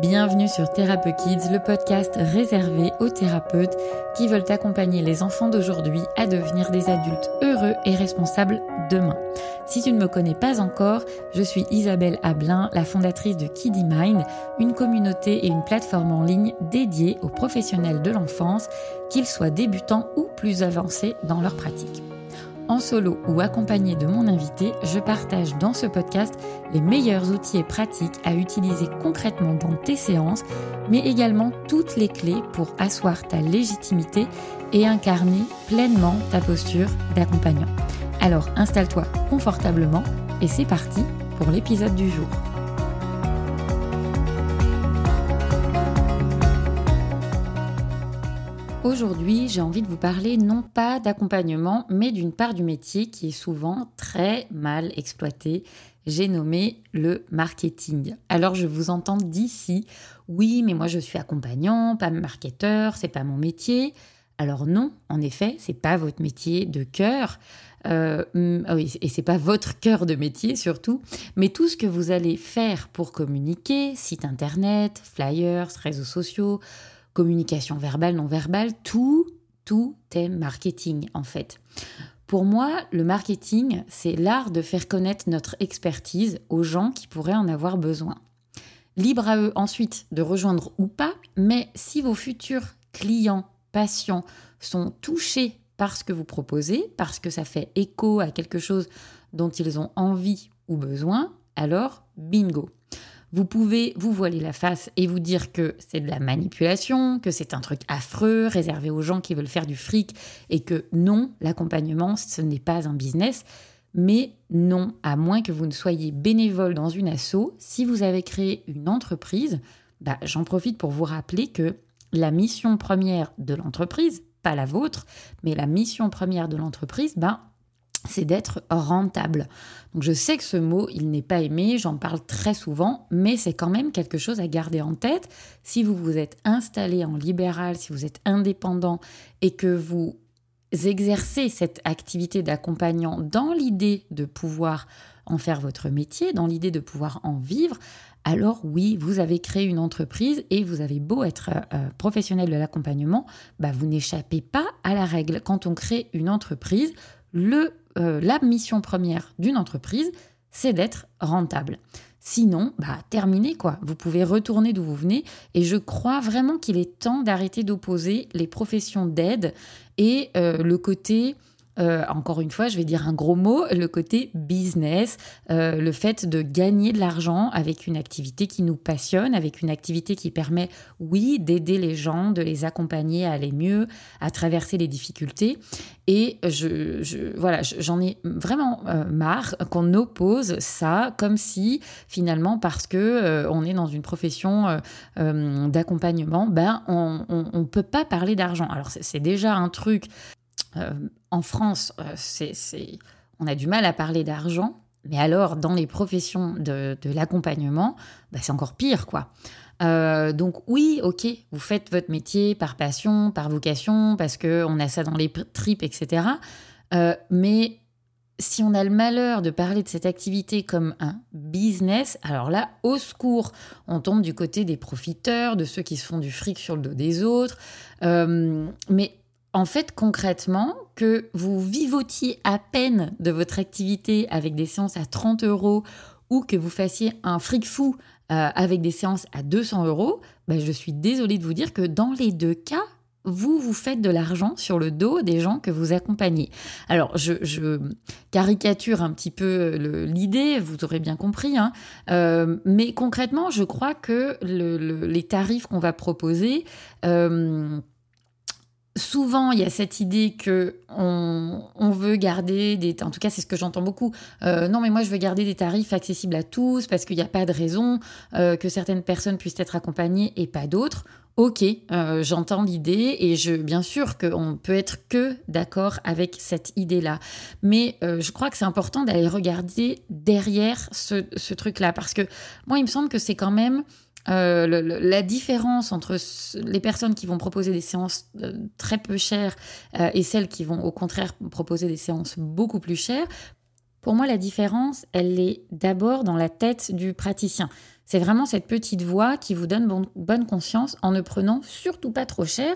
Bienvenue sur Thérapeute Kids, le podcast réservé aux thérapeutes qui veulent accompagner les enfants d'aujourd'hui à devenir des adultes heureux et responsables demain. Si tu ne me connais pas encore, je suis Isabelle Ablin, la fondatrice de Kiddy Mind, une communauté et une plateforme en ligne dédiée aux professionnels de l'enfance, qu'ils soient débutants ou plus avancés dans leur pratique. En solo ou accompagné de mon invité, je partage dans ce podcast les meilleurs outils et pratiques à utiliser concrètement dans tes séances, mais également toutes les clés pour asseoir ta légitimité et incarner pleinement ta posture d'accompagnant. Alors installe-toi confortablement et c'est parti pour l'épisode du jour. Aujourd'hui, j'ai envie de vous parler non pas d'accompagnement, mais d'une part du métier qui est souvent très mal exploitée. J'ai nommé le marketing. Alors je vous entends d'ici, oui, mais moi je suis accompagnant, pas marketeur, c'est pas mon métier. Alors non, en effet, c'est pas votre métier de cœur. Euh, mm, ah et c'est pas votre cœur de métier surtout, mais tout ce que vous allez faire pour communiquer, site internet, flyers, réseaux sociaux, communication verbale, non verbale, tout, tout est marketing en fait. Pour moi, le marketing, c'est l'art de faire connaître notre expertise aux gens qui pourraient en avoir besoin. Libre à eux ensuite de rejoindre ou pas, mais si vos futurs clients, patients sont touchés par ce que vous proposez, parce que ça fait écho à quelque chose dont ils ont envie ou besoin, alors bingo. Vous pouvez vous voiler la face et vous dire que c'est de la manipulation, que c'est un truc affreux, réservé aux gens qui veulent faire du fric, et que non, l'accompagnement, ce n'est pas un business. Mais non, à moins que vous ne soyez bénévole dans une asso, si vous avez créé une entreprise, bah, j'en profite pour vous rappeler que la mission première de l'entreprise, pas la vôtre, mais la mission première de l'entreprise, bah, c'est d'être rentable. Donc je sais que ce mot, il n'est pas aimé, j'en parle très souvent, mais c'est quand même quelque chose à garder en tête. Si vous vous êtes installé en libéral, si vous êtes indépendant et que vous exercez cette activité d'accompagnant dans l'idée de pouvoir en faire votre métier, dans l'idée de pouvoir en vivre, alors oui, vous avez créé une entreprise et vous avez beau être euh, professionnel de l'accompagnement, bah vous n'échappez pas à la règle. Quand on crée une entreprise, le euh, la mission première d'une entreprise, c'est d'être rentable. Sinon, bah, terminez quoi. Vous pouvez retourner d'où vous venez. Et je crois vraiment qu'il est temps d'arrêter d'opposer les professions d'aide et euh, le côté euh, encore une fois, je vais dire un gros mot, le côté business, euh, le fait de gagner de l'argent avec une activité qui nous passionne, avec une activité qui permet, oui, d'aider les gens, de les accompagner à aller mieux, à traverser les difficultés. Et je, voilà, j'en ai vraiment euh, marre qu'on oppose ça comme si finalement parce que on est dans une profession d'accompagnement, ben on, ne peut pas parler d'argent. Alors c'est déjà un truc en France, euh, c'est, on a du mal à parler d'argent, mais alors dans les professions de, l'accompagnement, bah, c'est encore pire, quoi. Euh, donc oui, ok, vous faites votre métier par passion, par vocation, parce que on a ça dans les tripes, etc. mais si on a le malheur de parler de cette activité comme un business, alors là, au secours, on tombe du côté des profiteurs, de ceux qui se font du fric sur le dos des autres. mais en fait, concrètement, que vous vivotiez à peine de votre activité avec des séances à 30 euros ou que vous fassiez un fric fou euh, avec des séances à 200 euros, ben, je suis désolée de vous dire que dans les deux cas, vous, vous faites de l'argent sur le dos des gens que vous accompagnez. Alors, je, caricature un petit peu l'idée, vous aurez bien compris, hein. euh, mais concrètement, je crois que les tarifs qu'on va proposer... Euh, souvent, il y a cette idée que on, veut garder des... En tout cas, c'est ce que j'entends beaucoup. Euh, non, mais moi, je veux garder des tarifs accessibles à tous parce qu'il n'y a pas de raison euh, que certaines personnes puissent être accompagnées et pas d'autres. Ok, euh, j'entends l'idée et je, bien sûr qu'on peut être que d'accord avec cette idée-là. Mais je crois que c'est important d'aller regarder derrière ce, ce truc-là parce que moi, il me semble que c'est quand même euh, la différence entre les personnes qui vont proposer des séances euh, très peu chères euh, et celles qui vont au contraire proposer des séances beaucoup plus chères, pour moi la différence, elle est d'abord dans la tête du praticien. C'est vraiment cette petite voix qui vous donne bonne conscience en ne prenant surtout pas trop cher.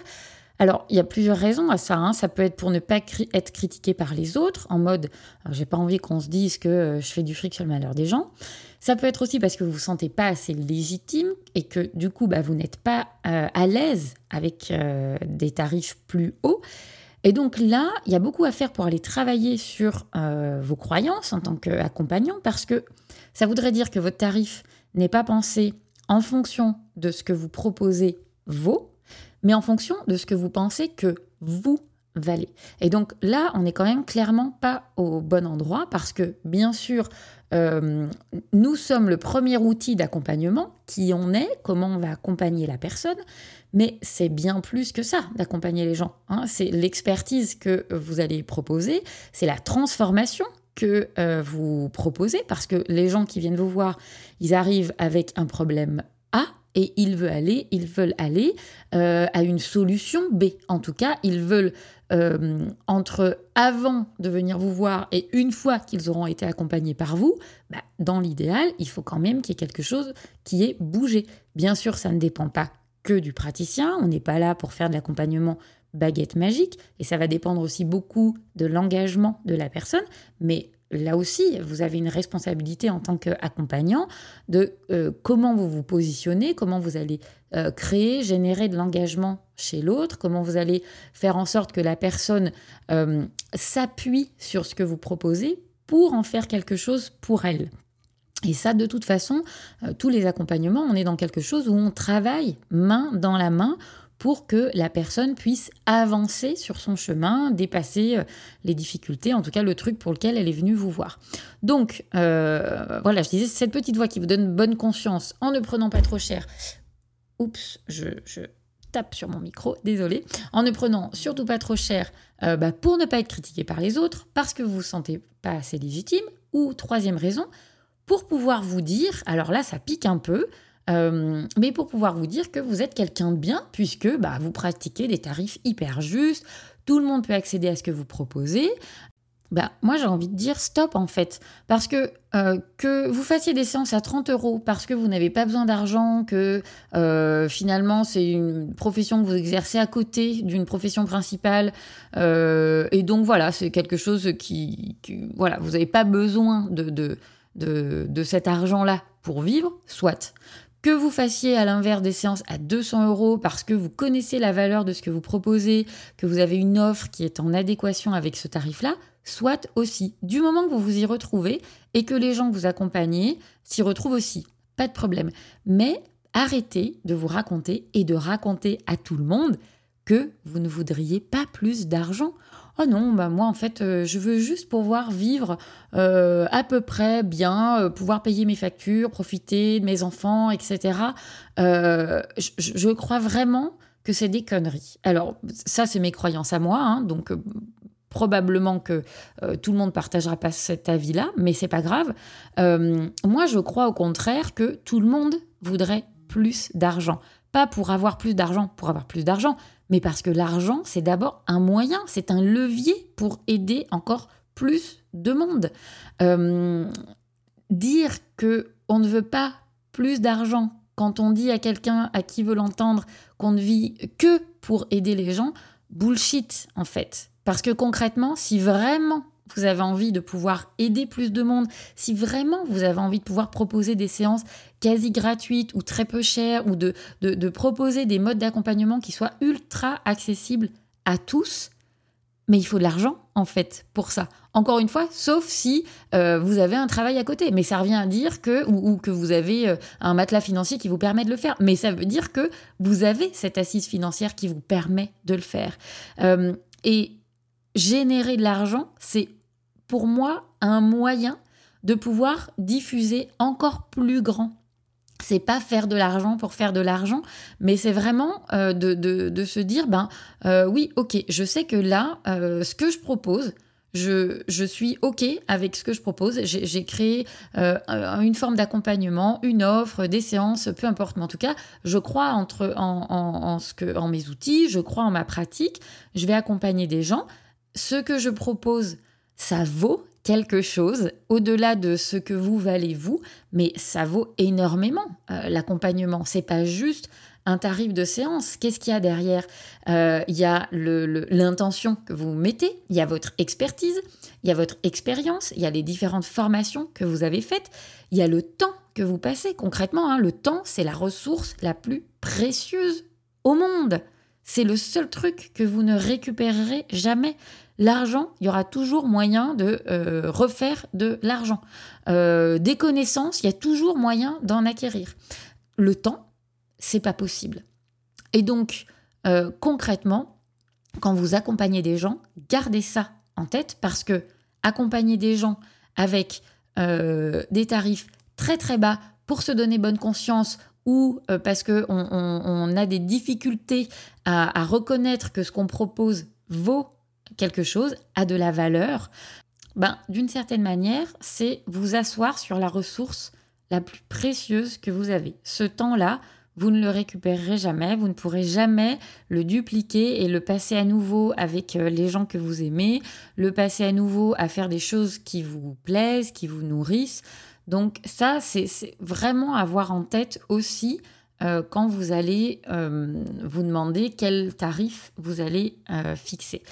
Alors, il y a plusieurs raisons à ça. Hein. Ça peut être pour ne pas être critiqué par les autres, en mode j'ai pas envie qu'on se dise que je fais du fric sur le malheur des gens. Ça peut être aussi parce que vous vous sentez pas assez légitime et que du coup, bah, vous n'êtes pas euh, à l'aise avec euh, des tarifs plus hauts. Et donc là, il y a beaucoup à faire pour aller travailler sur vos croyances en tant qu'accompagnant parce que ça voudrait dire que votre tarif n'est pas pensé en fonction de ce que vous proposez vaut, mais en fonction de ce que vous pensez que vous valez. Et donc là, on n'est quand même clairement pas au bon endroit parce que, bien sûr, euh, nous sommes le premier outil d'accompagnement, qui on est, comment on va accompagner la personne, mais c'est bien plus que ça d'accompagner les gens. Hein. C'est l'expertise que vous allez proposer, c'est la transformation que euh, vous proposez, parce que les gens qui viennent vous voir, ils arrivent avec un problème A et ils veulent aller, ils veulent aller euh, à une solution B. En tout cas, ils veulent euh, entre avant de venir vous voir et une fois qu'ils auront été accompagnés par vous, bah, dans l'idéal, il faut quand même qu'il y ait quelque chose qui ait bougé. Bien sûr, ça ne dépend pas que du praticien. On n'est pas là pour faire de l'accompagnement baguette magique et ça va dépendre aussi beaucoup de l'engagement de la personne, mais là aussi, vous avez une responsabilité en tant qu'accompagnant de euh, comment vous vous positionnez, comment vous allez euh, créer, générer de l'engagement chez l'autre, comment vous allez faire en sorte que la personne euh, s'appuie sur ce que vous proposez pour en faire quelque chose pour elle. Et ça, de toute façon, tous les accompagnements, on est dans quelque chose où on travaille main dans la main pour que la personne puisse avancer sur son chemin, dépasser euh, les difficultés, en tout cas le truc pour lequel elle est venue vous voir. Donc euh, voilà, je disais, cette petite voix qui vous donne bonne conscience en ne prenant pas trop cher. Oups, je, tape sur mon micro, désolé, en ne prenant surtout pas trop cher euh, bah, pour ne pas être critiqué par les autres, parce que vous vous sentez pas assez légitime, ou troisième raison, pour pouvoir vous dire, alors là ça pique un peu, euh, mais pour pouvoir vous dire que vous êtes quelqu'un de bien, puisque bah, vous pratiquez des tarifs hyper justes, tout le monde peut accéder à ce que vous proposez. Bah, moi, j'ai envie de dire stop en fait. Parce que euh, que vous fassiez des séances à 30 euros parce que vous n'avez pas besoin d'argent, que euh, finalement c'est une profession que vous exercez à côté d'une profession principale, et donc voilà, c'est quelque chose qui, voilà, vous n'avez pas besoin de, de, de, de cet argent-là pour vivre, soit. Que vous fassiez à l'inverse des séances à 200 euros parce que vous connaissez la valeur de ce que vous proposez, que vous avez une offre qui est en adéquation avec ce tarif-là, soit aussi. Du moment que vous vous y retrouvez et que les gens que vous accompagnez s'y retrouvent aussi, pas de problème. Mais arrêtez de vous raconter et de raconter à tout le monde que vous ne voudriez pas plus d'argent. Oh non, bah moi en fait, euh, je veux juste pouvoir vivre euh, à peu près bien, euh, pouvoir payer mes factures, profiter de mes enfants, etc. Je, crois vraiment que c'est des conneries. Alors ça, c'est mes croyances à moi, hein, donc probablement que tout le monde partagera pas cet avis-là, mais c'est pas grave. moi, je crois au contraire que tout le monde voudrait plus d'argent. Pas pour avoir plus d'argent, pour avoir plus d'argent, mais parce que l'argent, c'est d'abord un moyen, c'est un levier pour aider encore plus de monde. Euh, dire que on ne veut pas plus d'argent quand on dit à quelqu'un à qui veut l'entendre qu'on ne vit que pour aider les gens, bullshit en fait. Parce que concrètement, si vraiment vous avez envie de pouvoir aider plus de monde, si vraiment vous avez envie de pouvoir proposer des séances quasi gratuites ou très peu chères, ou de, de, proposer des modes d'accompagnement qui soient ultra accessibles à tous, mais il faut de l'argent en fait pour ça. Encore une fois, sauf si euh, vous avez un travail à côté. Mais ça revient à dire que, ou, que vous avez euh, un matelas financier qui vous permet de le faire. Mais ça veut dire que vous avez cette assise financière qui vous permet de le faire. Euh, et générer de l'argent, c'est pour moi un moyen de pouvoir diffuser encore plus grand. C'est pas faire de l'argent pour faire de l'argent, mais c'est vraiment euh, de, se dire ben euh, oui, ok, je sais que là, euh, ce que je propose, je, suis OK avec ce que je propose. J'ai créé une forme d'accompagnement, une offre, des séances, peu importe. Mais en tout cas, je crois entre, en, ce que, en mes outils, je crois en ma pratique. Je vais accompagner des gens. Ce que je propose, ça vaut quelque chose au-delà de ce que vous valez vous, mais ça vaut énormément. Euh, l'accompagnement, c'est pas juste un tarif de séance. Qu'est-ce qu'il y a derrière? Euh, Il y a l'intention que vous mettez, il y a votre expertise, il y a votre expérience, il y a les différentes formations que vous avez faites, il y a le temps que vous passez concrètement. Hein. Le temps, c'est la ressource la plus précieuse au monde. C'est le seul truc que vous ne récupérerez jamais. L'argent, il y aura toujours moyen de euh, refaire de l'argent. Euh, des connaissances, il y a toujours moyen d'en acquérir. Le temps, c'est pas possible. Et donc, euh, concrètement, quand vous accompagnez des gens, gardez ça en tête parce que accompagner des gens avec des tarifs très très bas pour se donner bonne conscience ou parce qu'on on, a des difficultés à reconnaître que ce qu'on propose vaut quelque chose a de la valeur, ben, d'une certaine manière, c'est vous asseoir sur la ressource la plus précieuse que vous avez. Ce temps-là, vous ne le récupérerez jamais, vous ne pourrez jamais le dupliquer et le passer à nouveau avec euh, les gens que vous aimez, le passer à nouveau à faire des choses qui vous plaisent, qui vous nourrissent. Donc ça, c'est vraiment avoir en tête aussi euh, quand vous allez euh, vous demander quel tarif vous allez fixer.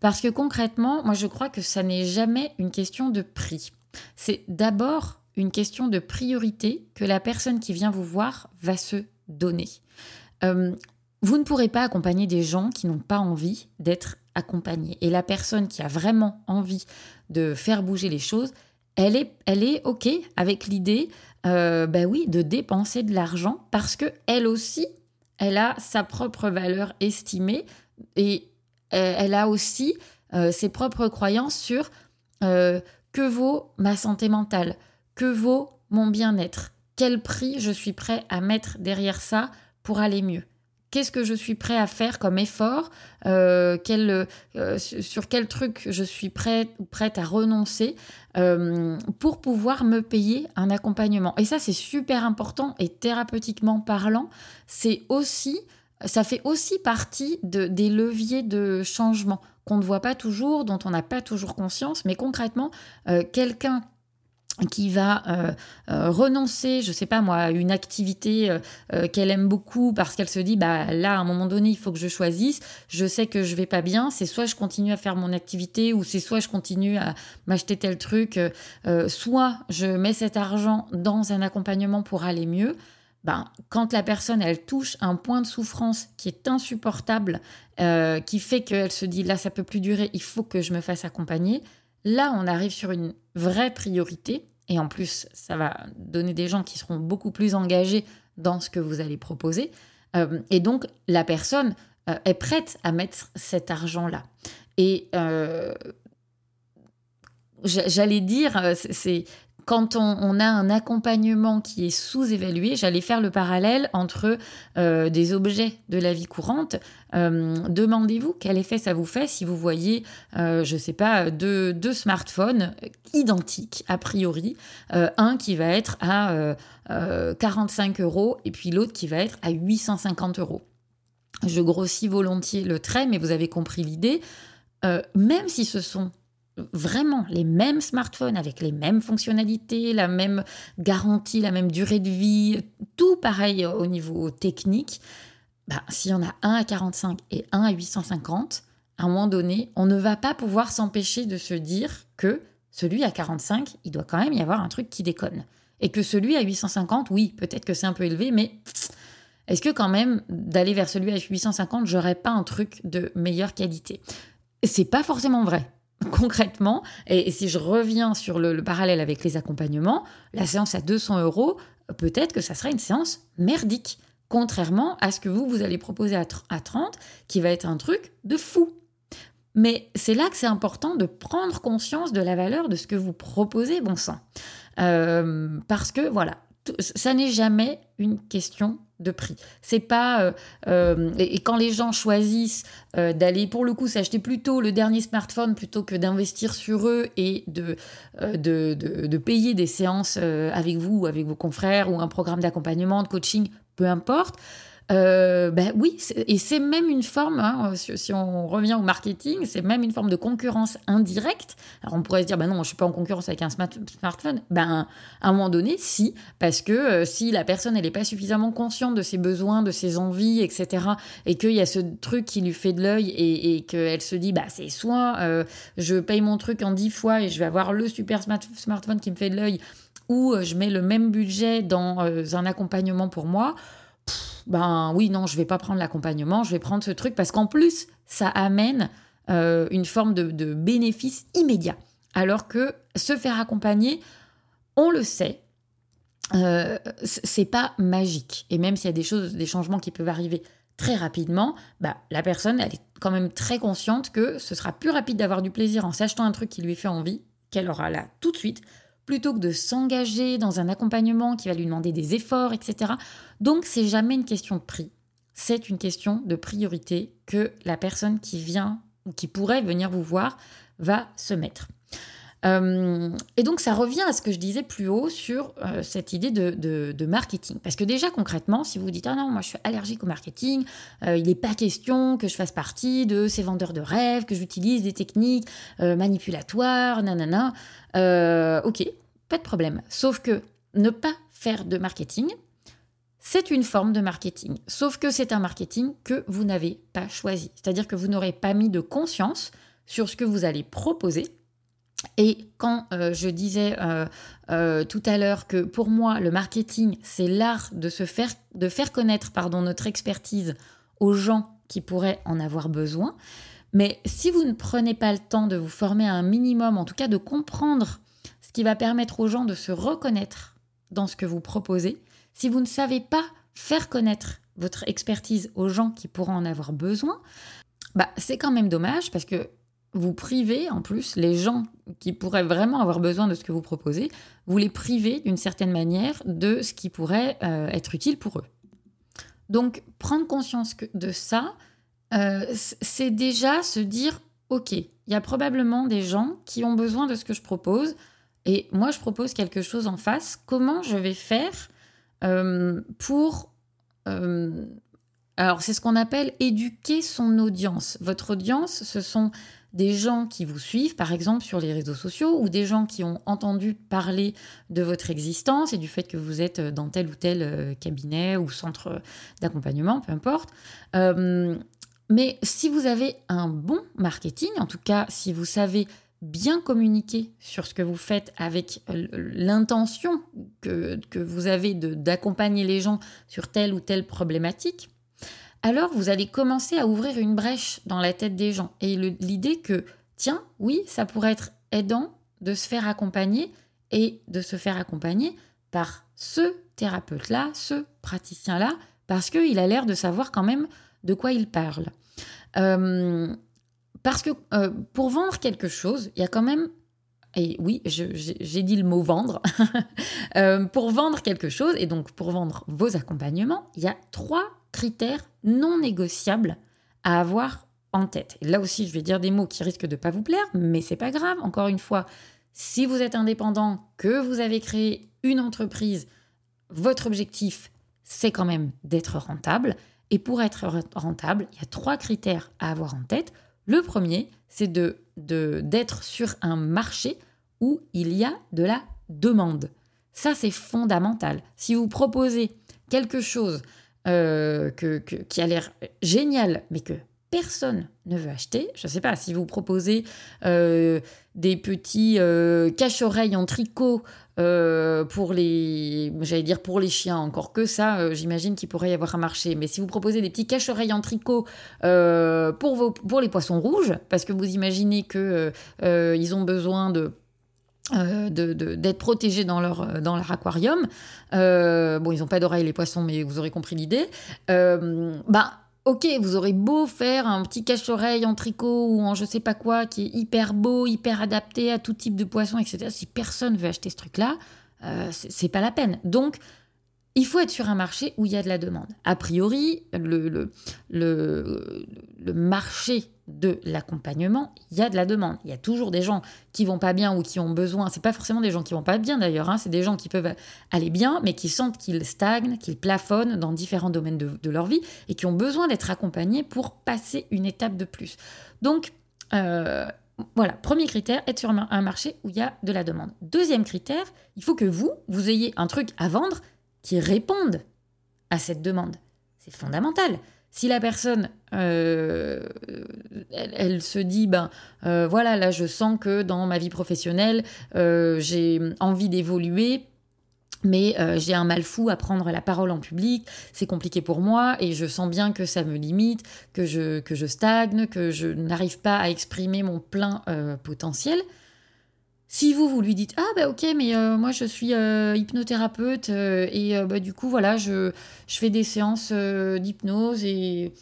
Parce que concrètement, moi je crois que ça n'est jamais une question de prix. C'est d'abord une question de priorité que la personne qui vient vous voir va se donner. Euh, vous ne pourrez pas accompagner des gens qui n'ont pas envie d'être accompagnés. Et la personne qui a vraiment envie de faire bouger les choses, elle est, elle OK avec l'idée, euh, oui, de dépenser de l'argent parce que elle aussi, elle a sa propre valeur estimée et euh, elle a aussi euh, ses propres croyances sur que vaut ma santé mentale, que vaut mon bien-être, quel prix je suis prêt à mettre derrière ça pour aller mieux. Qu'est-ce que je suis prêt à faire comme effort Sur quel truc je suis prêt prête à renoncer pour pouvoir me payer un accompagnement. Et ça, c'est super important et thérapeutiquement parlant, c'est aussi ça fait aussi partie de, des leviers de changement qu'on ne voit pas toujours, dont on n'a pas toujours conscience, mais concrètement, euh, quelqu'un qui va euh, euh, renoncer, je sais pas moi, à une activité qu'elle aime beaucoup parce qu'elle se dit bah là à un moment donné il faut que je choisisse, je sais que je vais pas bien, c'est soit je continue à faire mon activité ou c'est soit je continue à m'acheter tel truc, soit je mets cet argent dans un accompagnement pour aller mieux. Ben, quand la personne, elle touche un point de souffrance qui est insupportable, euh, qui fait qu'elle se dit là, ça peut plus durer, il faut que je me fasse accompagner, là, on arrive sur une vraie priorité. Et en plus, ça va donner des gens qui seront beaucoup plus engagés dans ce que vous allez proposer. Euh, et donc, la personne euh, est prête à mettre cet argent-là. Et j'allais dire, c'est quand on, a un accompagnement qui est sous-évalué, j'allais faire le parallèle entre euh, des objets de la vie courante. Euh, demandez-vous quel effet ça vous fait si vous voyez, euh, je ne sais pas, deux, deux, smartphones identiques a priori, un qui va être à 45 euros et puis l'autre qui va être à 850 euros. Je grossis volontiers le trait, mais vous avez compris l'idée. même si ce sont vraiment les mêmes smartphones avec les mêmes fonctionnalités, la même garantie, la même durée de vie, tout pareil au niveau technique, bah, s'il y en a un à 45 et un à 850, à un moment donné, on ne va pas pouvoir s'empêcher de se dire que celui à 45, il doit quand même y avoir un truc qui déconne. Et que celui à 850, oui, peut-être que c'est un peu élevé, mais est-ce que quand même d'aller vers celui à 850, j'aurais pas un truc de meilleure qualité? C'est pas forcément vrai. Concrètement, et, si je reviens sur le, parallèle avec les accompagnements, la séance à 200 euros, peut-être que ça sera une séance merdique, contrairement à ce que vous, vous allez proposer à, 30, qui va être un truc de fou. Mais c'est là que c'est important de prendre conscience de la valeur de ce que vous proposez, bon sang. Euh, parce que voilà, ça n'est jamais une question de prix. C'est pas euh, euh, et, quand les gens choisissent euh, d'aller pour le coup s'acheter plutôt le dernier smartphone plutôt que d'investir sur eux et de, de, de, payer des séances avec vous ou avec vos confrères ou un programme d'accompagnement, de coaching, peu importe. Euh, ben oui, et c'est même une forme, hein, si, on revient au marketing, c'est même une forme de concurrence indirecte. Alors on pourrait se dire, ben non, je ne suis pas en concurrence avec un smartphone. Ben à un moment donné, si, parce que euh, si la personne elle n'est pas suffisamment consciente de ses besoins, de ses envies, etc., et qu'il y a ce truc qui lui fait de l'œil et, qu'elle se dit, bah c'est soit euh, je paye mon truc en dix fois et je vais avoir le super smartphone qui me fait de l'œil, ou je mets le même budget dans un accompagnement pour moi ben oui, non, je vais pas prendre l'accompagnement, je vais prendre ce truc parce qu'en plus, ça amène euh, une forme de, bénéfice immédiat. Alors que se faire accompagner, on le sait, euh, c'est pas magique. Et même s'il y a des choses, des changements qui peuvent arriver très rapidement, bah, la personne, elle est quand même très consciente que ce sera plus rapide d'avoir du plaisir en s'achetant un truc qui lui fait envie, qu'elle aura là tout de suite, plutôt que de s'engager dans un accompagnement qui va lui demander des efforts, etc. Donc, c'est jamais une question de prix. C'est une question de priorité que la personne qui vient ou qui pourrait venir vous voir va se mettre. Euh, et donc ça revient à ce que je disais plus haut sur euh, cette idée de, marketing. Parce que déjà concrètement, si vous dites ah non, moi je suis allergique au marketing, euh, il n'est pas question que je fasse partie de ces vendeurs de rêves, que j'utilise des techniques manipulatoires, nanana. ok, pas de problème. Sauf que ne pas faire de marketing, c'est une forme de marketing. Sauf que c'est un marketing que vous n'avez pas choisi. C'est-à-dire que vous n'aurez pas mis de conscience sur ce que vous allez proposer et quand euh, je disais euh, euh, tout à l'heure que pour moi, le marketing, c'est l'art de se faire, connaître pardon, notre expertise aux gens qui pourraient en avoir besoin. Mais si vous ne prenez pas le temps de vous former à un minimum, en tout cas de comprendre ce qui va permettre aux gens de se reconnaître dans ce que vous proposez, si vous ne savez pas faire connaître votre expertise aux gens qui pourront en avoir besoin, bah, c'est quand même dommage parce que vous privez en plus les gens qui pourraient vraiment avoir besoin de ce que vous proposez, vous les privez d'une certaine manière de ce qui pourrait euh, être utile pour eux. Donc prendre conscience de ça, euh, c'est déjà se dire, OK, il y a probablement des gens qui ont besoin de ce que je propose, et moi je propose quelque chose en face, comment je vais faire euh, pour... alors c'est ce qu'on appelle éduquer son audience. Votre audience, ce sont des gens qui vous suivent, par exemple, sur les réseaux sociaux, ou des gens qui ont entendu parler de votre existence et du fait que vous êtes dans tel ou tel euh, cabinet ou centre d'accompagnement, peu importe. Euh, mais si vous avez un bon marketing, en tout cas si vous savez bien communiquer sur ce que vous faites avec l'intention que vous avez d'accompagner les gens sur telle ou telle problématique, alors vous allez commencer à ouvrir une brèche dans la tête des gens. Et l'idée que, tiens, oui, ça pourrait être aidant de se faire accompagner et de se faire accompagner par ce thérapeute-là, ce praticien-là, parce qu'il a l'air de savoir quand même de quoi il parle. Euh, parce que euh, pour vendre quelque chose, il y a quand même et oui, j'ai dit le mot vendre. Euh, pour vendre quelque chose, et donc pour vendre vos accompagnements, il y a trois critères non négociables à avoir en tête. Et là aussi, je vais dire des mots qui risquent de pas vous plaire, mais c'est pas grave. Encore une fois, si vous êtes indépendant, que vous avez créé une entreprise, votre objectif, c'est quand même d'être rentable. Et pour être rentable, il y a trois critères à avoir en tête. Le premier, c'est de d'être sur un marché où il y a de la demande. Ça, c'est fondamental. Si vous proposez quelque chose euh, que, qui a l'air génial, mais que personne ne veut acheter. Je ne sais pas, si vous proposez euh, des petits euh, cache-oreilles en tricot pour les, j'allais dire pour les chiens, encore que ça, j'imagine qu'il pourrait y avoir un marché. Mais si vous proposez des petits cache-oreilles en tricot pour, pour les poissons rouges, parce que vous imaginez qu'ils ils ont besoin de euh, d'être protégés dans leur, euh, dans leur aquarium. Euh, bon, ils n'ont pas d'oreilles les poissons, mais vous aurez compris l'idée. bah, ok, vous aurez beau faire un petit cache-oreille en tricot ou en je sais pas quoi, qui est hyper beau, hyper adapté à tout type de poisson, etc. Si personne veut acheter ce truc-là, c'est pas la peine. Donc, il faut être sur un marché où il y a de la demande. A priori, le, marché de l'accompagnement, il y a de la demande. Il y a toujours des gens qui vont pas bien ou qui ont besoin. C'est pas forcément des gens qui vont pas bien d'ailleurs. Hein, c'est des gens qui peuvent aller bien, mais qui sentent qu'ils stagnent, qu'ils plafonnent dans différents domaines de, leur vie et qui ont besoin d'être accompagnés pour passer une étape de plus. Donc euh, voilà, premier critère, être sur un marché où il y a de la demande. Deuxième critère, il faut que vous, vous ayez un truc à vendre qui répondent à cette demande. C'est fondamental. Si la personne, euh, elle, se dit, ben euh, voilà, là je sens que dans ma vie professionnelle, euh, j'ai envie d'évoluer, mais j'ai un mal fou à prendre la parole en public, c'est compliqué pour moi et je sens bien que ça me limite, que je, que je stagne, que je n'arrive pas à exprimer mon plein potentiel. Si vous, vous lui dites Ah, bah ok, mais euh, moi je suis euh, hypnothérapeute euh, et bah, du coup, voilà, je, je fais des séances d'hypnose et,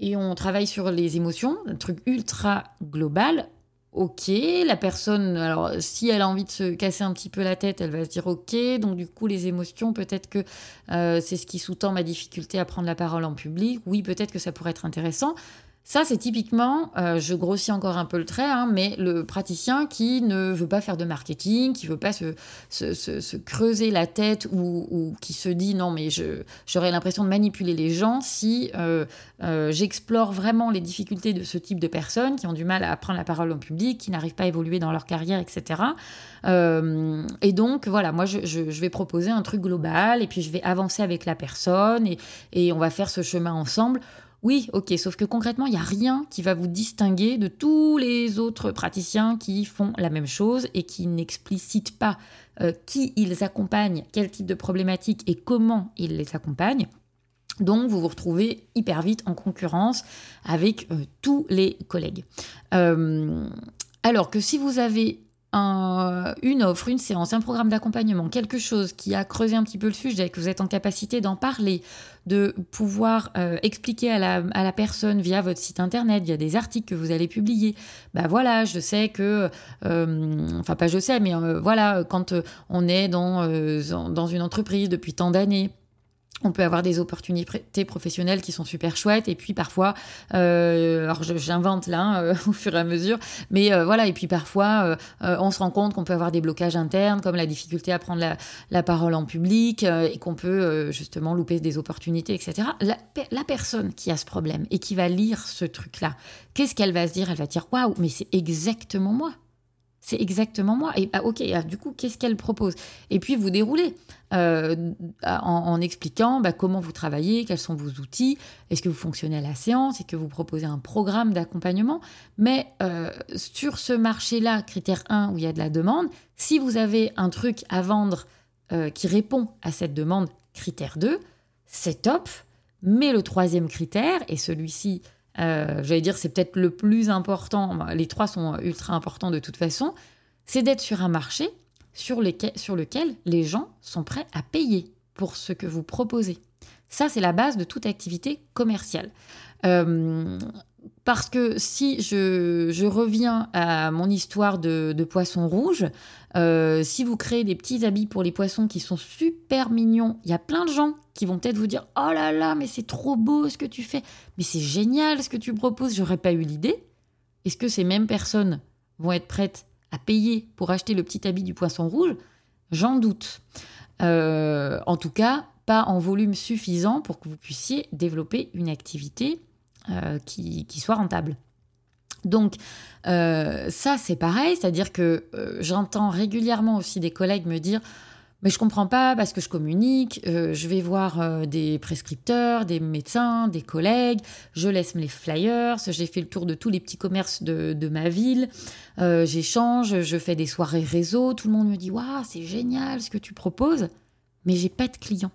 et on travaille sur les émotions, un truc ultra global. Ok, la personne, alors si elle a envie de se casser un petit peu la tête, elle va se dire ok, donc du coup les émotions, peut-être que c'est ce qui sous-tend ma difficulté à prendre la parole en public, oui, peut-être que ça pourrait être intéressant. Ça, c'est typiquement, euh, je grossis encore un peu le trait, hein, mais le praticien qui ne veut pas faire de marketing, qui veut pas se, se, creuser la tête ou, qui se dit non, mais j'aurais l'impression de manipuler les gens si euh, euh, j'explore vraiment les difficultés de ce type de personnes qui ont du mal à prendre la parole en public, qui n'arrivent pas à évoluer dans leur carrière, etc. et donc, voilà, moi, je, vais proposer un truc global et puis je vais avancer avec la personne et, et on va faire ce chemin ensemble oui, ok, sauf que concrètement, il n'y a rien qui va vous distinguer de tous les autres praticiens qui font la même chose et qui n'explicitent pas euh, qui ils accompagnent, quel type de problématique et comment ils les accompagnent. Donc, vous vous retrouvez hyper vite en concurrence avec euh, tous les collègues. Euh, alors que si vous avez une offre, une séance, un programme d'accompagnement, quelque chose qui a creusé un petit peu le sujet, que vous êtes en capacité d'en parler, de pouvoir euh, expliquer à la, personne via votre site internet, via des articles que vous allez publier, bah voilà, je sais que, euh, enfin pas je sais, mais euh, voilà, quand on est dans une entreprise depuis tant d'années, on peut avoir des opportunités professionnelles qui sont super chouettes et puis parfois euh, alors j'invente là euh, au fur et à mesure mais euh, voilà et puis parfois on se rend compte qu'on peut avoir des blocages internes comme la difficulté à prendre la, parole en public et qu'on peut justement louper des opportunités etc la, la, personne qui a ce problème et qui va lire ce truc là qu'est-ce qu'elle va se dire? Elle va dire waouh mais c'est exactement moi c'est exactement moi. Et ah, ok, ah, du coup, qu'est-ce qu'elle propose? Et puis vous déroulez euh, en, expliquant bah, comment vous travaillez, quels sont vos outils, est-ce que vous fonctionnez à la séance, est-ce que vous proposez un programme d'accompagnement? Mais euh, sur ce marché-là, critère 1, où il y a de la demande, si vous avez un truc à vendre euh, qui répond à cette demande, critère 2, c'est top. Mais le troisième critère, et celui-ci euh, j'allais dire c'est peut-être le plus important, les trois sont ultra importants de toute façon, c'est d'être sur un marché sur, lequel les gens sont prêts à payer pour ce que vous proposez. Ça, c'est la base de toute activité commerciale. Euh, parce que si je, reviens à mon histoire de, poisson rouge, euh, si vous créez des petits habits pour les poissons qui sont super mignons, il y a plein de gens qui vont peut-être vous dire Oh là là, mais c'est trop beau ce que tu fais, mais c'est génial ce que tu proposes, j'aurais pas eu l'idée. Est-ce que ces mêmes personnes vont être prêtes à payer pour acheter le petit habit du poisson rouge? J'en doute. Euh, en tout cas, pas en volume suffisant pour que vous puissiez développer une activité euh, qui, soit rentable. Donc euh, ça c'est pareil, c'est-à-dire que euh, j'entends régulièrement aussi des collègues me dire mais je comprends pas parce que je communique, je vais voir des prescripteurs, des médecins, des collègues, je laisse mes flyers, j'ai fait le tour de tous les petits commerces de, ma ville, j'échange, je fais des soirées réseau, tout le monde me dit waouh c'est génial ce que tu proposes, mais j'ai pas de clients.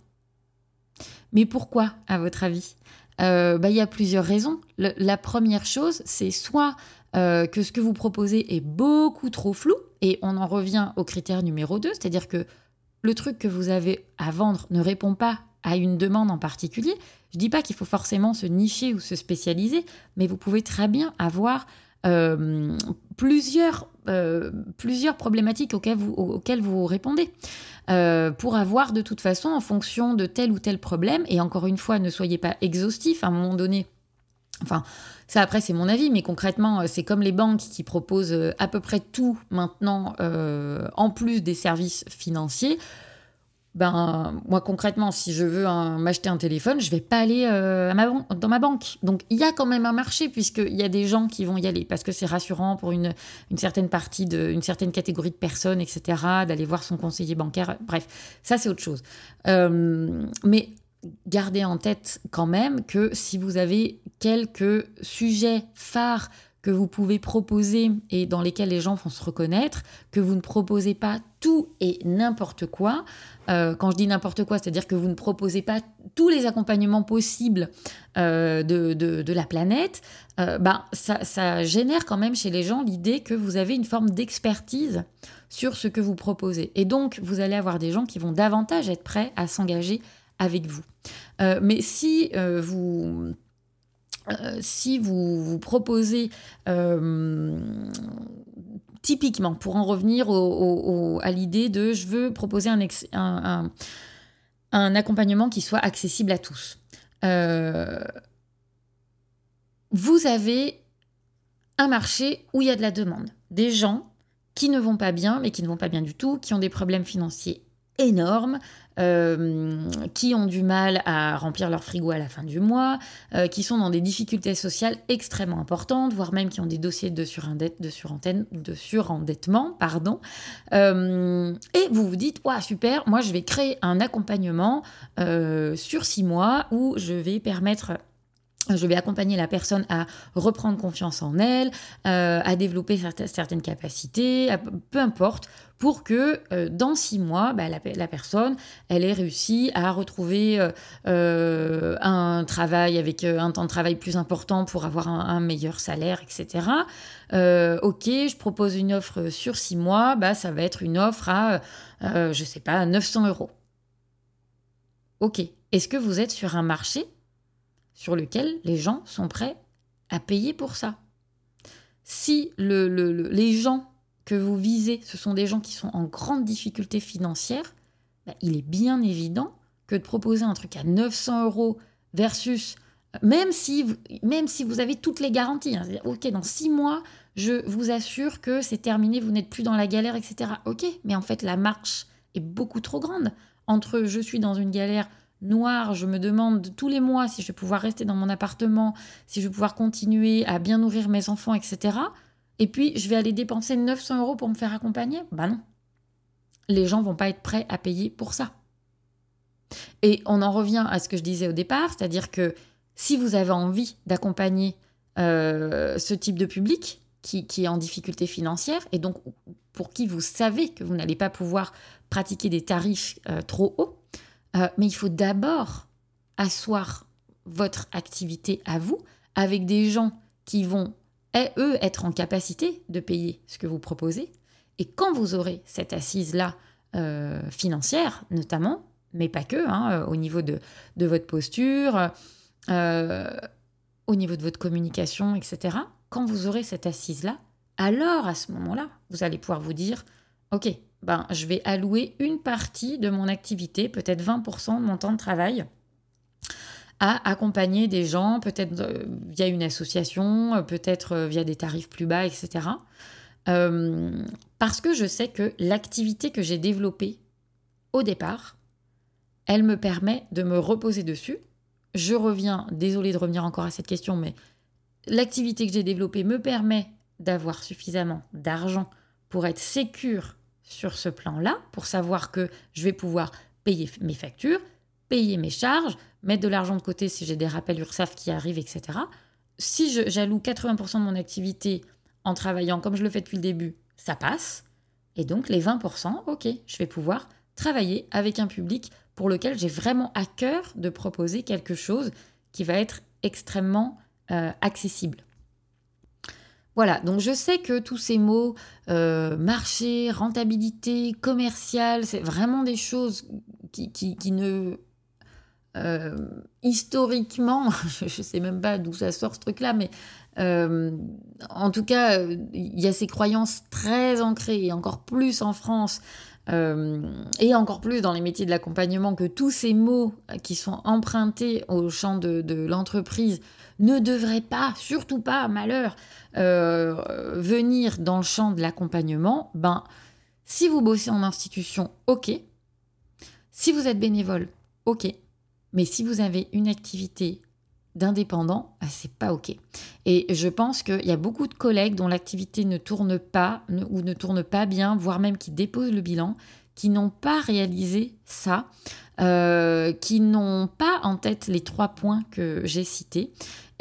Mais pourquoi à votre avis? Euh, bah, il y a plusieurs raisons. la première chose, c'est soit euh, que ce que vous proposez est beaucoup trop flou, et on en revient au critère numéro 2, c'est-à-dire que le truc que vous avez à vendre ne répond pas à une demande en particulier. Je ne dis pas qu'il faut forcément se nicher ou se spécialiser, mais vous pouvez très bien avoir euh, plusieurs plusieurs problématiques auxquelles vous, répondez. pour avoir de toute façon, en fonction de tel ou tel problème, et encore une fois, ne soyez pas exhaustif, à un moment donné, enfin, ça, après, c'est mon avis, mais concrètement, euh, c'est comme les banques qui proposent euh, à peu près tout maintenant, euh, en plus des services financiers. Ben, moi, concrètement, si je veux m'acheter un téléphone, je vais pas aller ma dans ma banque. Donc, il y a quand même un marché, puisqu'il y a des gens qui vont y aller, parce que c'est rassurant pour une, une certaine partie, de, une certaine catégorie de personnes, etc., d'aller voir son conseiller bancaire. Bref, ça, c'est autre chose. mais gardez en tête quand même que si vous avez quelques sujets phares que vous pouvez proposer et dans lesquels les gens vont se reconnaître, que vous ne proposez pas tout et n'importe quoi. Euh, quand je dis n'importe quoi, c'est-à-dire que vous ne proposez pas tous les accompagnements possibles euh, de, la planète, euh, ben, ça, ça, génère quand même chez les gens l'idée que vous avez une forme d'expertise sur ce que vous proposez. Et donc, vous allez avoir des gens qui vont davantage être prêts à s'engager avec vous. Mais si vous... Euh, si vous, vous proposez typiquement, pour en revenir à l'idée de je veux proposer un, accompagnement qui soit accessible à tous. vous avez un marché où il y a de la demande. Des gens qui ne vont pas bien, mais qui ne vont pas bien du tout, qui ont des problèmes financiers énormes, euh, qui ont du mal à remplir leur frigo à la fin du mois, euh, qui sont dans des difficultés sociales extrêmement importantes, voire même qui ont des dossiers de, de, de surendettement. Pardon. Euh, et vous vous dites, super, moi je vais créer un accompagnement sur six mois où je vais permettre je vais accompagner la personne à reprendre confiance en elle, euh, à développer certaines capacités, peu importe, pour que euh, dans six mois, bah, la, personne, elle ait réussi à retrouver euh, un travail avec un temps de travail plus important pour avoir un, meilleur salaire, etc. ok, je propose une offre sur six mois, bah, ça va être une offre à, je sais pas, 900 euros. Ok, est-ce que vous êtes sur un marché sur lequel les gens sont prêts à payer pour ça. Si les gens que vous visez, ce sont des gens qui sont en grande difficulté financière, bah, il est bien évident que de proposer un truc à 900 euros versus, même si, même si vous avez toutes les garanties, hein, ok, dans six mois, je vous assure que c'est terminé, vous n'êtes plus dans la galère, etc. Ok, mais en fait, la marche est beaucoup trop grande entre je suis dans une galère noir, je me demande tous les mois si je vais pouvoir rester dans mon appartement, si je vais pouvoir continuer à bien nourrir mes enfants, etc. Et puis, je vais aller dépenser 900 euros pour me faire accompagner? Bah non. Les gens vont pas être prêts à payer pour ça. Et on en revient à ce que je disais au départ, c'est-à-dire que si vous avez envie d'accompagner euh, ce type de public qui, est en difficulté financière, et donc pour qui vous savez que vous n'allez pas pouvoir pratiquer des tarifs euh, trop hauts, euh, mais il faut d'abord asseoir votre activité à vous avec des gens qui vont, eh, eux, être en capacité de payer ce que vous proposez. Et quand vous aurez cette assise-là euh, financière, notamment, mais pas que, hein, euh, au niveau de, de votre posture, au niveau de votre communication, etc., quand vous aurez cette assise-là, alors à ce moment-là, vous allez pouvoir vous dire, OK, ben, je vais allouer une partie de mon activité, peut-être 20% de mon temps de travail, à accompagner des gens, peut-être euh, via une association, euh, peut-être euh, via des tarifs plus bas, etc. parce que je sais que l'activité que j'ai développée au départ, elle me permet de me reposer dessus. Je reviens, désolé de revenir encore à cette question, mais l'activité que j'ai développée me permet d'avoir suffisamment d'argent pour être sécure sur ce plan-là pour savoir que je vais pouvoir payer mes factures, payer mes charges, mettre de l'argent de côté si j'ai des rappels URSAF qui arrivent, etc. Si j'alloue 80% de mon activité en travaillant comme je le fais depuis le début, ça passe. Et donc les 20%, ok, je vais pouvoir travailler avec un public pour lequel j'ai vraiment à cœur de proposer quelque chose qui va être extrêmement euh, accessible. Voilà, donc je sais que tous ces mots, euh, marché, rentabilité, commercial, c'est vraiment des choses qui, qui, ne historiquement, je ne sais même pas d'où ça sort ce truc-là, mais en tout cas, il y a ces croyances très ancrées, et encore plus en France, et encore plus dans les métiers de l'accompagnement, que tous ces mots qui sont empruntés au champ de, l'entreprise ne devraient pas, surtout pas, malheur, venir dans le champ de l'accompagnement, ben, si vous bossez en institution, ok. Si vous êtes bénévole, ok. Mais si vous avez une activité d'indépendant, ce bah, c'est pas OK. Et je pense qu'il y a beaucoup de collègues dont l'activité ne tourne pas ou ne tourne pas bien, voire même qui déposent le bilan, qui n'ont pas réalisé ça, euh, qui n'ont pas en tête les trois points que j'ai cités.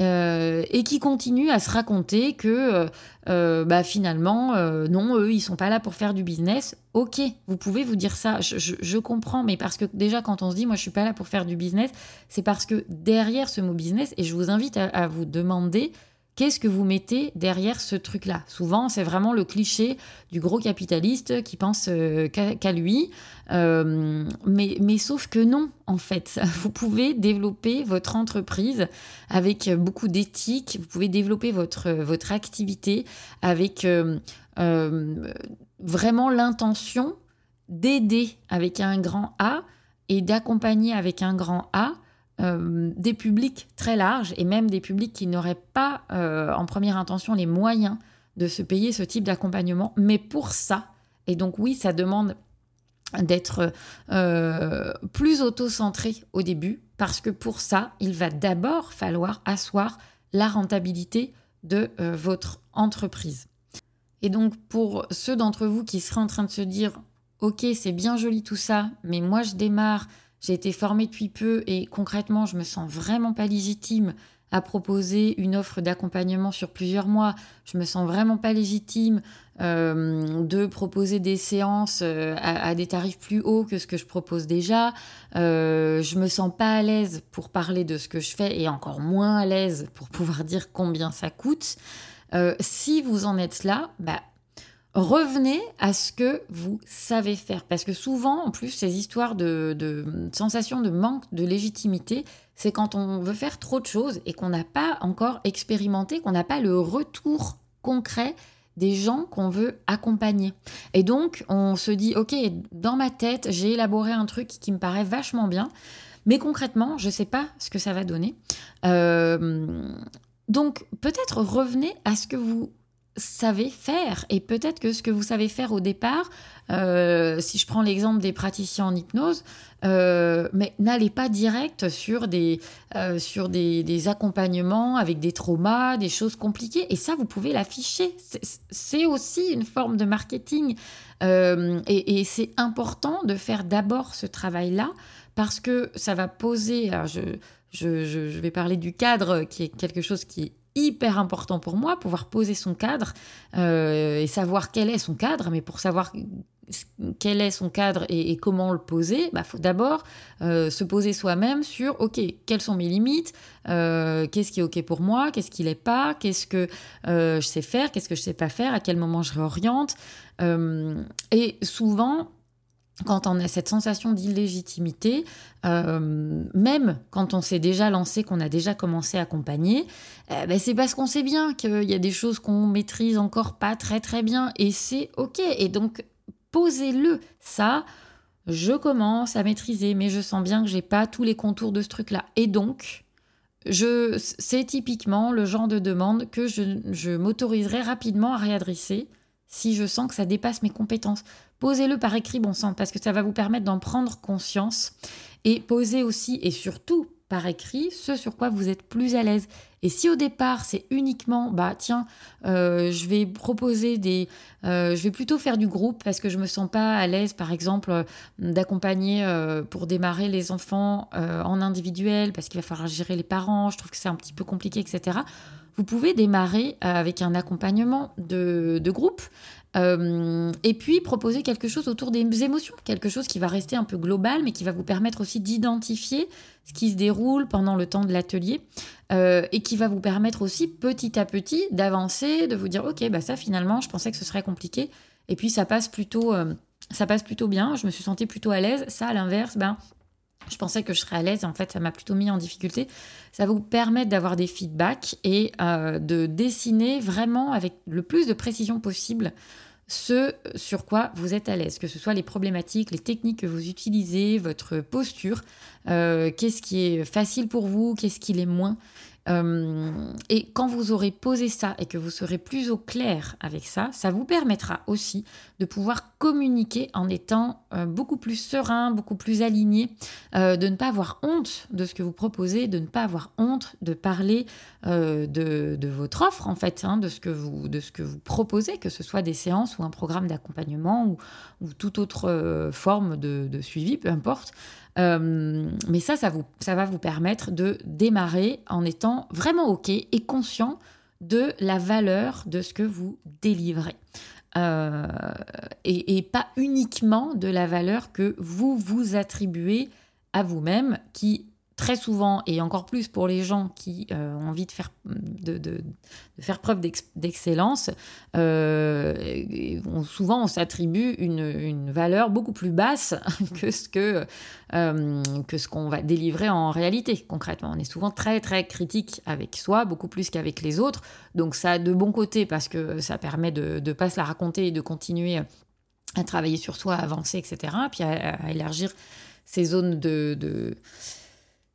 Euh, et qui continuent à se raconter que euh, bah, finalement, non, eux, ils sont pas là pour faire du business. Ok, vous pouvez vous dire ça, je, comprends, mais parce que déjà, quand on se dit, moi, je suis pas là pour faire du business, c'est parce que derrière ce mot business, et je vous invite à vous demander Qu'est-ce que vous mettez derrière ce truc-là? Souvent, c'est vraiment le cliché du gros capitaliste qui pense euh, qu'à lui. Euh, mais, sauf que non, en fait. Vous pouvez développer votre entreprise avec beaucoup d'éthique. Vous pouvez développer votre, votre activité avec euh, vraiment l'intention d'aider avec un grand A et d'accompagner avec un grand A euh, des publics très larges et même des publics qui n'auraient pas euh, en première intention les moyens de se payer ce type d'accompagnement. Mais pour ça, et donc oui, ça demande d'être euh, plus auto-centré au début, parce que pour ça, il va d'abord falloir asseoir la rentabilité de votre entreprise. Et donc pour ceux d'entre vous qui seraient en train de se dire, ok, c'est bien joli tout ça, mais moi je démarre, j'ai été formée depuis peu et concrètement, je me sens vraiment pas légitime à proposer une offre d'accompagnement sur plusieurs mois. Je me sens vraiment pas légitime euh, de proposer des séances euh, à, des tarifs plus hauts que ce que je propose déjà. Euh, je me sens pas à l'aise pour parler de ce que je fais et encore moins à l'aise pour pouvoir dire combien ça coûte. Si vous en êtes là, bah, revenez à ce que vous savez faire. Parce que souvent, en plus, ces histoires de, de sensation de manque de légitimité, c'est quand on veut faire trop de choses et qu'on n'a pas encore expérimenté, qu'on n'a pas le retour concret des gens qu'on veut accompagner. Et donc, on se dit, OK, dans ma tête, j'ai élaboré un truc qui me paraît vachement bien, mais concrètement, je ne sais pas ce que ça va donner. Euh, donc, peut-être revenez à ce que vous savez faire. Et peut-être que ce que vous savez faire au départ, euh, si je prends l'exemple des praticiens en hypnose, euh, mais n'allez pas direct sur, des, euh, sur des, accompagnements avec des traumas, des choses compliquées. Et ça, vous pouvez l'afficher. C'est aussi une forme de marketing. et, c'est important de faire d'abord ce travail-là parce que ça va poser... je, je, vais parler du cadre qui est quelque chose qui hyper important pour moi, pouvoir poser son cadre euh, et savoir quel est son cadre. Mais pour savoir quel est son cadre et, comment le poser, il bah, faut d'abord euh, se poser soi-même sur, OK, quelles sont mes limites, euh, qu'est-ce qui est OK pour moi, qu'est-ce qui l'est pas, qu'est-ce que je sais faire, qu'est-ce que je sais pas faire, à quel moment je réoriente. et souvent, quand on a cette sensation d'illégitimité, euh, même quand on s'est déjà lancé, qu'on a déjà commencé à accompagner, eh ben, c'est parce qu'on sait bien qu'il y a des choses qu'on maîtrise encore pas très très bien et c'est ok. Et donc posez-le. Ça, je commence à maîtriser, mais je sens bien que j'ai pas tous les contours de ce truc-là. Et donc, je, c'est typiquement le genre de demande que je, je m'autoriserai rapidement à réadresser si je sens que ça dépasse mes compétences. Posez-le par écrit, bon sang, parce que ça va vous permettre d'en prendre conscience. Et posez aussi et surtout par écrit ce sur quoi vous êtes plus à l'aise. Et si au départ c'est uniquement, bah tiens, euh, je vais proposer des, euh, je vais plutôt faire du groupe parce que je me sens pas à l'aise, par exemple, euh, d'accompagner pour démarrer les enfants en individuel parce qu'il va falloir gérer les parents. Je trouve que c'est un petit peu compliqué, etc. Vous pouvez démarrer avec un accompagnement de, de groupe euh, et puis proposer quelque chose autour des émotions, quelque chose qui va rester un peu global, mais qui va vous permettre aussi d'identifier ce qui se déroule pendant le temps de l'atelier euh, et qui va vous permettre aussi petit à petit d'avancer, de vous dire ok bah ça finalement je pensais que ce serait compliqué et puis ça passe plutôt euh, ça passe plutôt bien, je me suis sentie plutôt à l'aise. Ça à l'inverse ben je pensais que je serais à l'aise, en fait, ça m'a plutôt mis en difficulté. Ça vous permettre d'avoir des feedbacks et euh, de dessiner vraiment avec le plus de précision possible ce sur quoi vous êtes à l'aise, que ce soit les problématiques, les techniques que vous utilisez, votre posture, euh, qu'est-ce qui est facile pour vous, qu'est-ce qui l'est moins. Euh, et quand vous aurez posé ça et que vous serez plus au clair avec ça, ça vous permettra aussi de pouvoir communiquer en étant euh, beaucoup plus serein, beaucoup plus aligné, de ne pas avoir honte de ce que vous proposez, de ne pas avoir honte de parler de, votre offre en fait, hein, de, ce que vous, proposez, que ce soit des séances ou un programme d'accompagnement ou, ou, toute autre forme de, suivi, peu importe. Euh, mais ça, ça, vous, ça va vous permettre de démarrer en étant vraiment OK et conscient de la valeur de ce que vous délivrez. Euh, et, et, pas uniquement de la valeur que vous vous attribuez à vous-même, qui très souvent, et encore plus pour les gens qui euh, ont envie de faire, de, faire preuve d'excellence, euh, souvent on s'attribue une, valeur beaucoup plus basse que ce que, euh, qu'on va délivrer en réalité, concrètement. On est souvent très très critique avec soi, beaucoup plus qu'avec les autres. Donc ça de bons côtés parce que ça permet de ne pas se la raconter et de continuer à travailler sur soi, à avancer, etc. Puis à, élargir ces zones de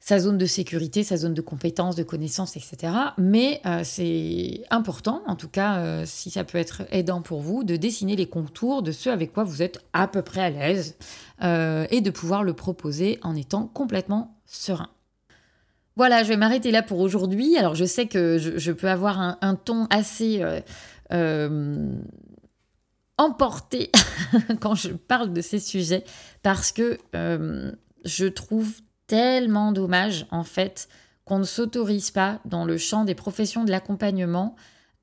sa zone de sécurité, sa zone de compétence, de connaissance, etc. Mais euh, c'est important, en tout cas, euh, si ça peut être aidant pour vous, de dessiner les contours de ce avec quoi vous êtes à peu près à l'aise euh, et de pouvoir le proposer en étant complètement serein. Voilà, je vais m'arrêter là pour aujourd'hui. Alors je sais que je, peux avoir un ton assez emporté quand je parle de ces sujets parce que je trouve tellement dommage, en fait, qu'on ne s'autorise pas, dans le champ des professions de l'accompagnement,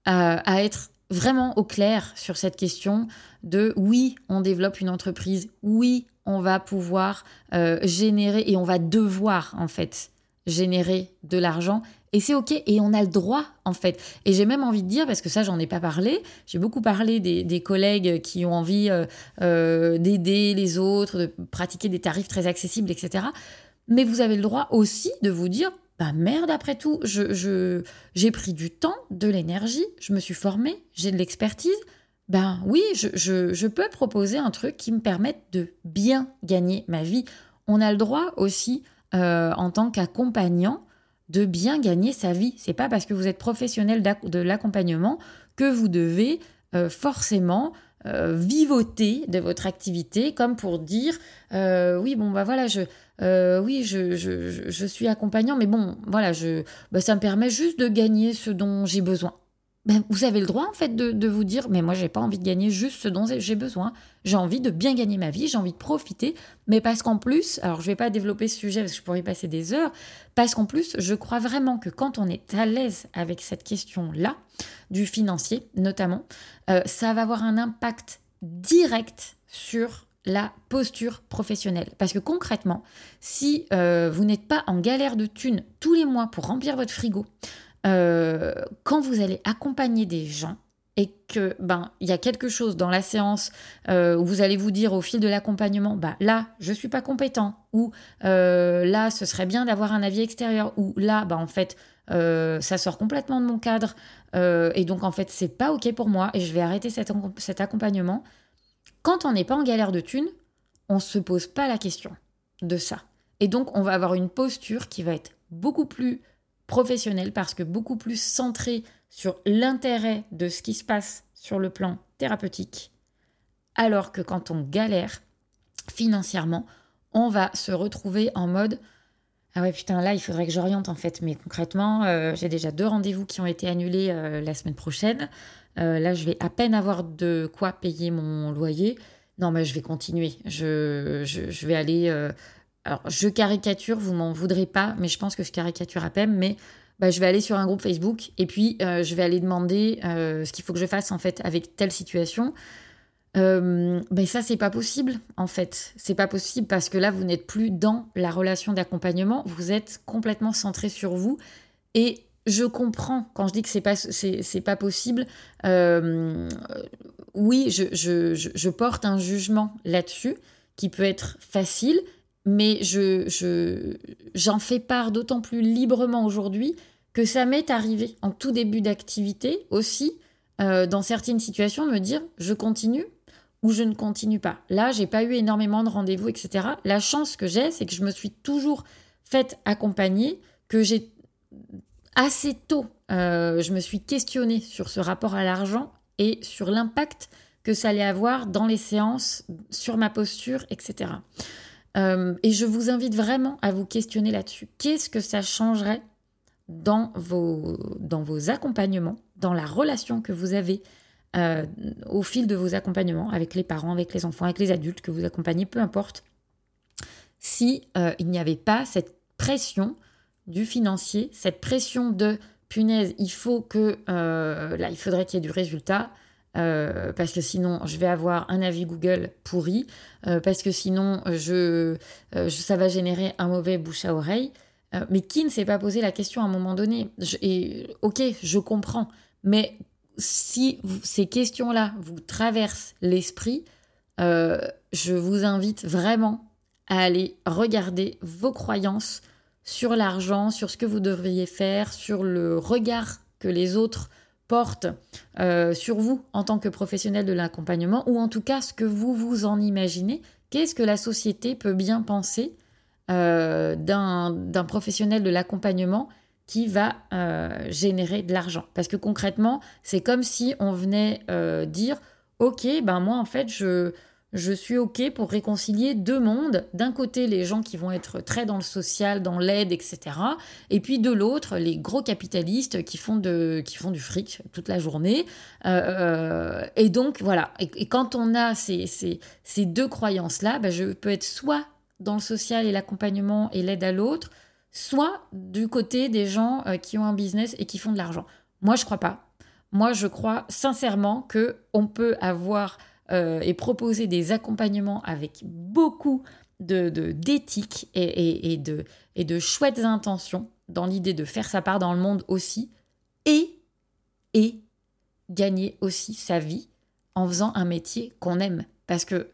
à, être vraiment au clair sur cette question de oui, on développe une entreprise, oui, on va pouvoir euh, générer et on va devoir, en fait, générer de l'argent. Et c'est OK, et on a le droit, en fait. Et j'ai même envie de dire, parce que ça, j'en ai pas parlé, j'ai beaucoup parlé des, collègues qui ont envie euh, euh, d'aider les autres, de pratiquer des tarifs très accessibles, etc. Mais vous avez le droit aussi de vous dire bah merde, après tout, je, j'ai pris du temps, de l'énergie, je me suis formée, j'ai de l'expertise. Ben oui, je, peux proposer un truc qui me permette de bien gagner ma vie. On a le droit aussi, euh, en tant qu'accompagnant, de bien gagner sa vie. C'est pas parce que vous êtes professionnel de l'accompagnement que vous devez euh, forcément euh, de votre activité comme pour dire oui bon bah voilà je euh, oui, je, je, je, suis accompagnant, mais bon, voilà, je, bah, ça me permet juste de gagner ce dont j'ai besoin. Ben, vous avez le droit en fait de, vous dire, mais moi j'ai pas envie de gagner juste ce dont j'ai besoin. J'ai envie de bien gagner ma vie, j'ai envie de profiter, mais parce qu'en plus, alors je vais pas développer ce sujet parce que je pourrais y passer des heures, parce qu'en plus, je crois vraiment que quand on est à l'aise avec cette question-là, du financier notamment, euh, ça va avoir un impact direct sur la posture professionnelle. Parce que concrètement, si euh, vous n'êtes pas en galère de thunes tous les mois pour remplir votre frigo, euh, quand vous allez accompagner des gens et que ben il y a quelque chose dans la séance euh, où vous allez vous dire au fil de l'accompagnement, bah là je suis pas compétent ou là ce serait bien d'avoir un avis extérieur ou là bah en fait ça sort complètement de mon cadre et donc en fait c'est pas ok pour moi et je vais arrêter cet accompagnement quand on n'est pas en galère de thunes, on se pose pas la question de ça. Et donc, on va avoir une posture qui va être beaucoup plus professionnelle parce que beaucoup plus centrée sur l'intérêt de ce qui se passe sur le plan thérapeutique. Alors que quand on galère financièrement, on va se retrouver en mode ah ouais putain là il faudrait que j'oriente en fait mais concrètement euh, j'ai déjà deux rendez-vous qui ont été annulés euh, la semaine prochaine euh, là, je vais à peine avoir de quoi payer mon loyer. Non, mais je vais continuer. Je, je, vais aller. Euh, alors, je caricature, vous m'en voudrez pas, mais je pense que je caricature à peine. Mais bah, je vais aller sur un groupe Facebook et puis euh, je vais aller demander ce qu'il faut que je fasse en fait avec telle situation. Euh, ben ça c'est pas possible en fait c'est pas possible parce que là vous n'êtes plus dans la relation d'accompagnement vous êtes complètement centré sur vous et je comprends quand je dis que c'est pas c'est, pas possible. Euh, oui, je, porte un jugement là-dessus qui peut être facile, mais je, j'en fais part d'autant plus librement aujourd'hui que ça m'est arrivé en tout début d'activité aussi, euh, dans certaines situations, me dire je continue ou je ne continue pas. Là, j'ai pas eu énormément de rendez-vous, etc. La chance que j'ai, c'est que je me suis toujours faite accompagner, que j'ai assez tôt, euh, je me suis questionnée sur ce rapport à l'argent et sur l'impact que ça allait avoir dans les séances, sur ma posture, etc. Euh, et je vous invite vraiment à vous questionner là-dessus. Qu'est-ce que ça changerait dans vos, dans vos accompagnements, dans la relation que vous avez euh, au fil de vos accompagnements avec les parents, avec les enfants, avec les adultes que vous accompagnez, peu importe, si euh, il n'y avait pas cette pression du financier, cette pression de punaise, il faut que là, il faudrait qu'il y ait du résultat. Euh, parce que sinon je vais avoir un avis Google pourri, euh, parce que sinon je, euh, ça va générer un mauvais bouche à oreille. mais qui ne s'est pas posé la question à un moment donné? Et ok, je comprends, mais si ces questions-là vous traversent l'esprit, je vous invite vraiment à aller regarder vos croyances sur l'argent, sur ce que vous devriez faire, sur le regard que les autres porte euh, sur vous en tant que professionnel de l'accompagnement, ou en tout cas ce que vous vous en imaginez. Qu'est-ce que la société peut bien penser euh, d'un professionnel de l'accompagnement qui va euh, générer de l'argent? Parce que concrètement, c'est comme si on venait dire, ok, ben moi en fait, je, je suis OK pour réconcilier deux mondes. D'un côté, les gens qui vont être très dans le social, dans l'aide, etc. Et puis de l'autre, les gros capitalistes qui font, de, qui font du fric toute la journée. Euh, euh, et donc, voilà. Et, quand on a ces, ces, deux croyances-là, ben, je peux être soit dans le social et l'accompagnement et l'aide à l'autre, soit du côté des gens euh, qui ont un business et qui font de l'argent. Moi, je crois pas. Moi, je crois sincèrement que on peut avoir euh, et proposer des accompagnements avec beaucoup de, d'éthique et, et, de, et de chouettes intentions dans l'idée de faire sa part dans le monde aussi et, et gagner aussi sa vie en faisant un métier qu'on aime. Parce que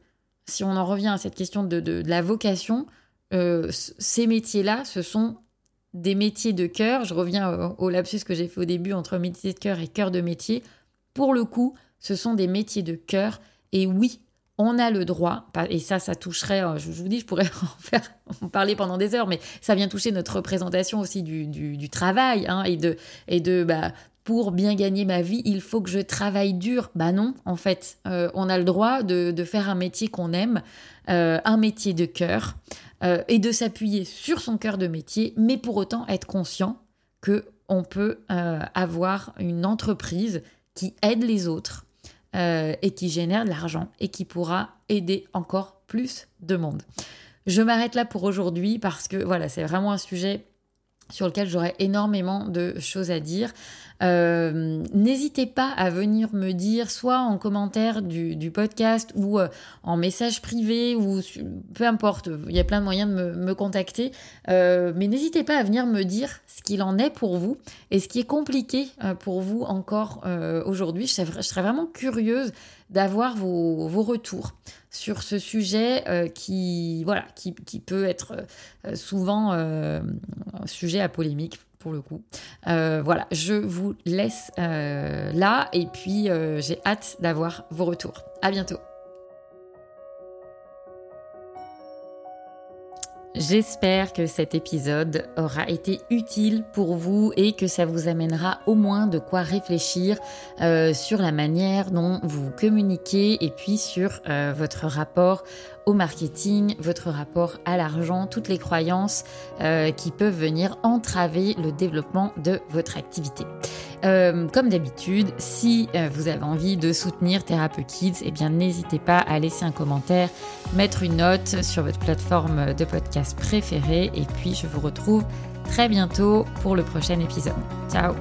si on en revient à cette question de, de, la vocation, euh, ces métiers-là, ce sont des métiers de cœur. Je reviens au, au lapsus que j'ai fait au début entre métier de cœur et cœur de métier. Pour le coup, ce sont des métiers de cœur et oui, on a le droit, et ça, ça toucherait, euh, je vous dis, je pourrais en, faire, parler pendant des heures, mais ça vient toucher notre représentation aussi du, travail, hein, et de, et de bah, pour bien gagner ma vie, il faut que je travaille dur. Bah non, en fait, euh, on a le droit de, faire un métier qu'on aime, euh, un métier de cœur, et de s'appuyer sur son cœur de métier, mais pour autant être conscient que on peut avoir une entreprise qui aide les autres euh, et qui génère de l'argent et qui pourra aider encore plus de monde. Je m'arrête là pour aujourd'hui parce que voilà, c'est vraiment un sujet sur lequel j'aurais énormément de choses à dire. Euh, n'hésitez pas à venir me dire, soit en commentaire du, podcast ou euh, en message privé, ou peu importe, il y a plein de moyens de me, contacter. Euh, mais n'hésitez pas à venir me dire ce qu'il en est pour vous et ce qui est compliqué pour vous encore aujourd'hui. Je, serais vraiment curieuse d'avoir vos, retours sur ce sujet qui, voilà, qui, qui, peut être souvent un sujet à polémique le coup. Euh, voilà, je vous laisse euh, là et puis euh, j'ai hâte d'avoir vos retours. À bientôt. J'espère que cet épisode aura été utile pour vous et que ça vous amènera au moins de quoi réfléchir sur la manière dont vous communiquez et puis sur votre rapport au marketing, votre rapport à l'argent, toutes les croyances euh, qui peuvent venir entraver le développement de votre activité. Euh, comme d'habitude, si euh, vous avez envie de soutenir Thérapeute Kids, eh bien n'hésitez pas à laisser un commentaire, mettre une note sur votre plateforme de podcast préférée et puis je vous retrouve très bientôt pour le prochain épisode. Ciao